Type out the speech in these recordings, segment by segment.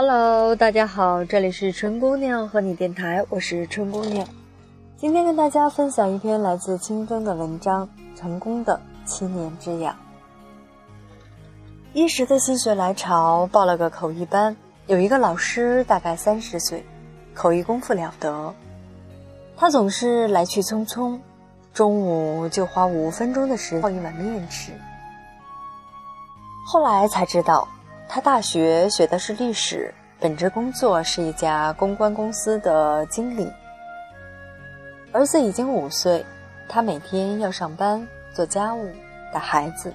Hello，大家好，这里是春姑娘和你电台，我是春姑娘。今天跟大家分享一篇来自清风的文章，《成功的七年之痒》。一时的心血来潮，报了个口译班。有一个老师，大概三十岁，口译功夫了得。他总是来去匆匆，中午就花五分钟的时间泡一碗面吃。后来才知道，他大学学的是历史，本职工作是一家公关公司的经理。儿子已经五岁，他每天要上班、做家务、带孩子。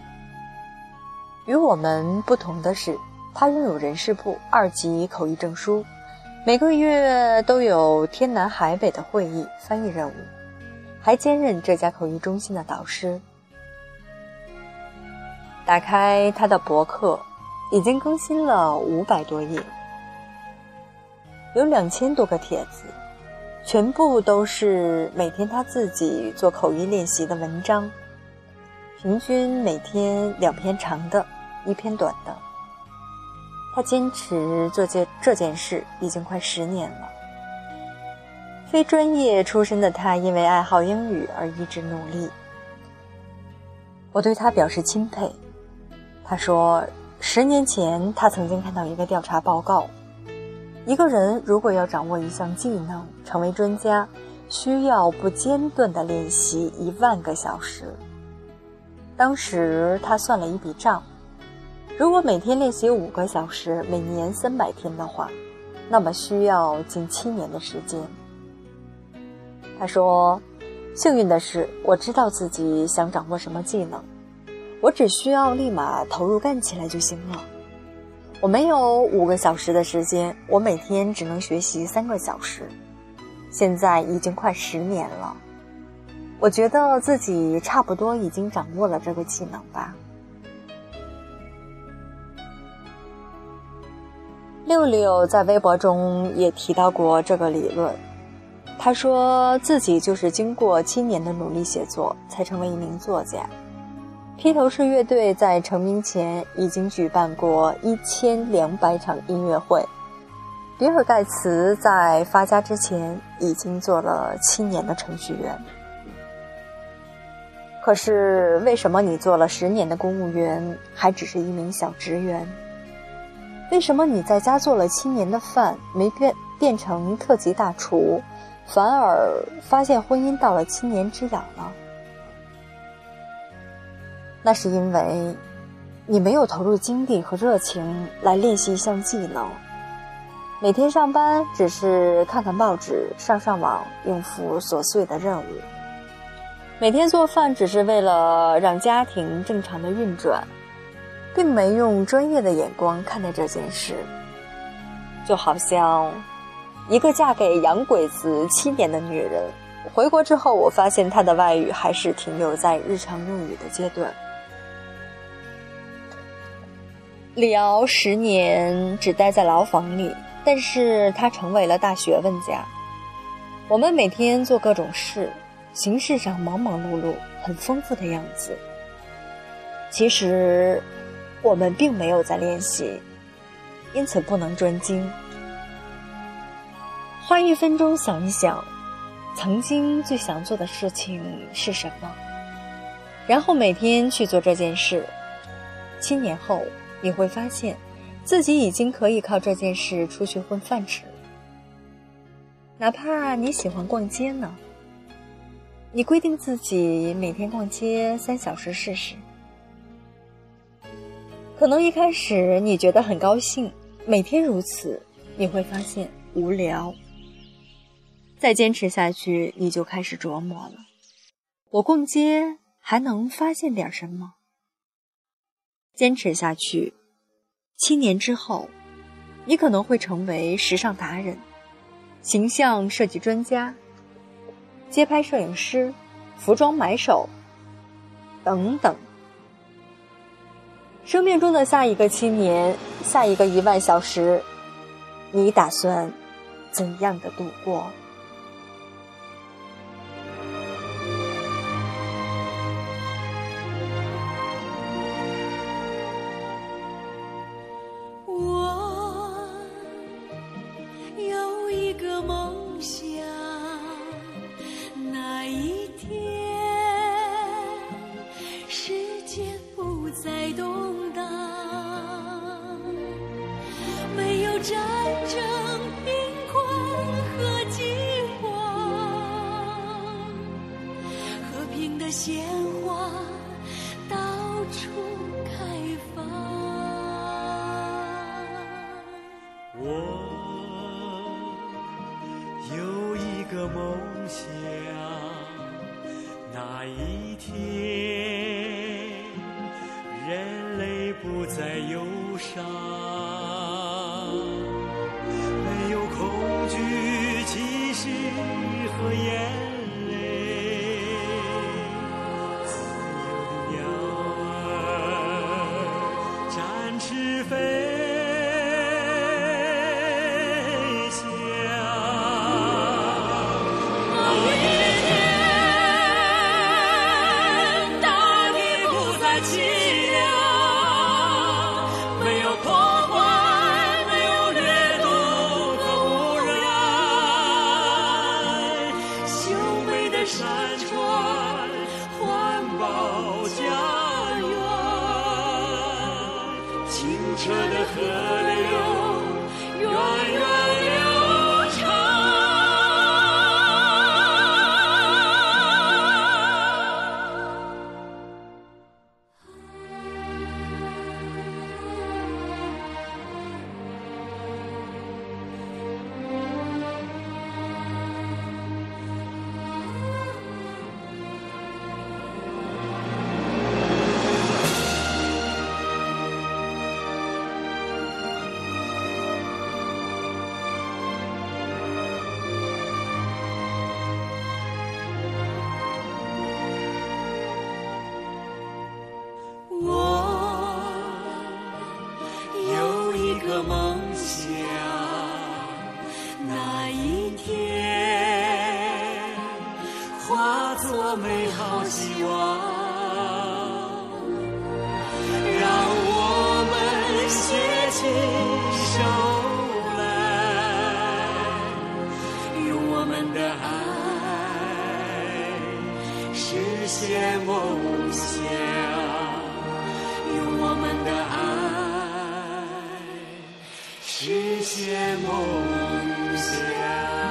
与我们不同的是，他拥有人事部二级口译证书，每个月都有天南海北的会议、翻译任务，还兼任这家口译中心的导师。打开他的博客，已经更新了五百多页，有两千多个帖子。全部都是每天他自己做口译练习的文章，平均每天两篇长的，一篇短的。他坚持做这这件事已经快十年了。非专业出身的他，因为爱好英语而一直努力。我对他表示钦佩。他说，十年前他曾经看到一个调查报告。一个人如果要掌握一项技能，成为专家，需要不间断的练习一万个小时。当时他算了一笔账，如果每天练习五个小时，每年三百天的话，那么需要近七年的时间。他说：“幸运的是，我知道自己想掌握什么技能，我只需要立马投入干起来就行了。”我没有五个小时的时间，我每天只能学习三个小时。现在已经快十年了，我觉得自己差不多已经掌握了这个技能吧。六六在微博中也提到过这个理论，他说自己就是经过七年的努力写作，才成为一名作家。披头士乐队在成名前已经举办过一千两百场音乐会，比尔盖茨在发家之前已经做了七年的程序员。可是，为什么你做了十年的公务员还只是一名小职员？为什么你在家做了七年的饭没变变成特级大厨，反而发现婚姻到了七年之痒呢？那是因为，你没有投入精力和热情来练习一项技能。每天上班只是看看报纸、上上网，应付琐碎的任务；每天做饭只是为了让家庭正常的运转，并没用专业的眼光看待这件事。就好像一个嫁给洋鬼子七年的女人，回国之后，我发现她的外语还是停留在日常用语的阶段。李敖十年只待在牢房里，但是他成为了大学问家。我们每天做各种事，形式上忙忙碌碌，很丰富的样子。其实，我们并没有在练习，因此不能专精。花一分钟想一想，曾经最想做的事情是什么，然后每天去做这件事。七年后。你会发现，自己已经可以靠这件事出去混饭吃了。哪怕你喜欢逛街呢，你规定自己每天逛街三小时试试。可能一开始你觉得很高兴，每天如此，你会发现无聊。再坚持下去，你就开始琢磨了：我逛街还能发现点什么？坚持下去，七年之后，你可能会成为时尚达人、形象设计专家、街拍摄影师、服装买手等等。生命中的下一个七年，下一个一万小时，你打算怎样的度过？有一个梦想，那一天人类不再忧伤，做美好希望，让我们携起手来，用我们的爱实现梦想。用我们的爱实现梦想。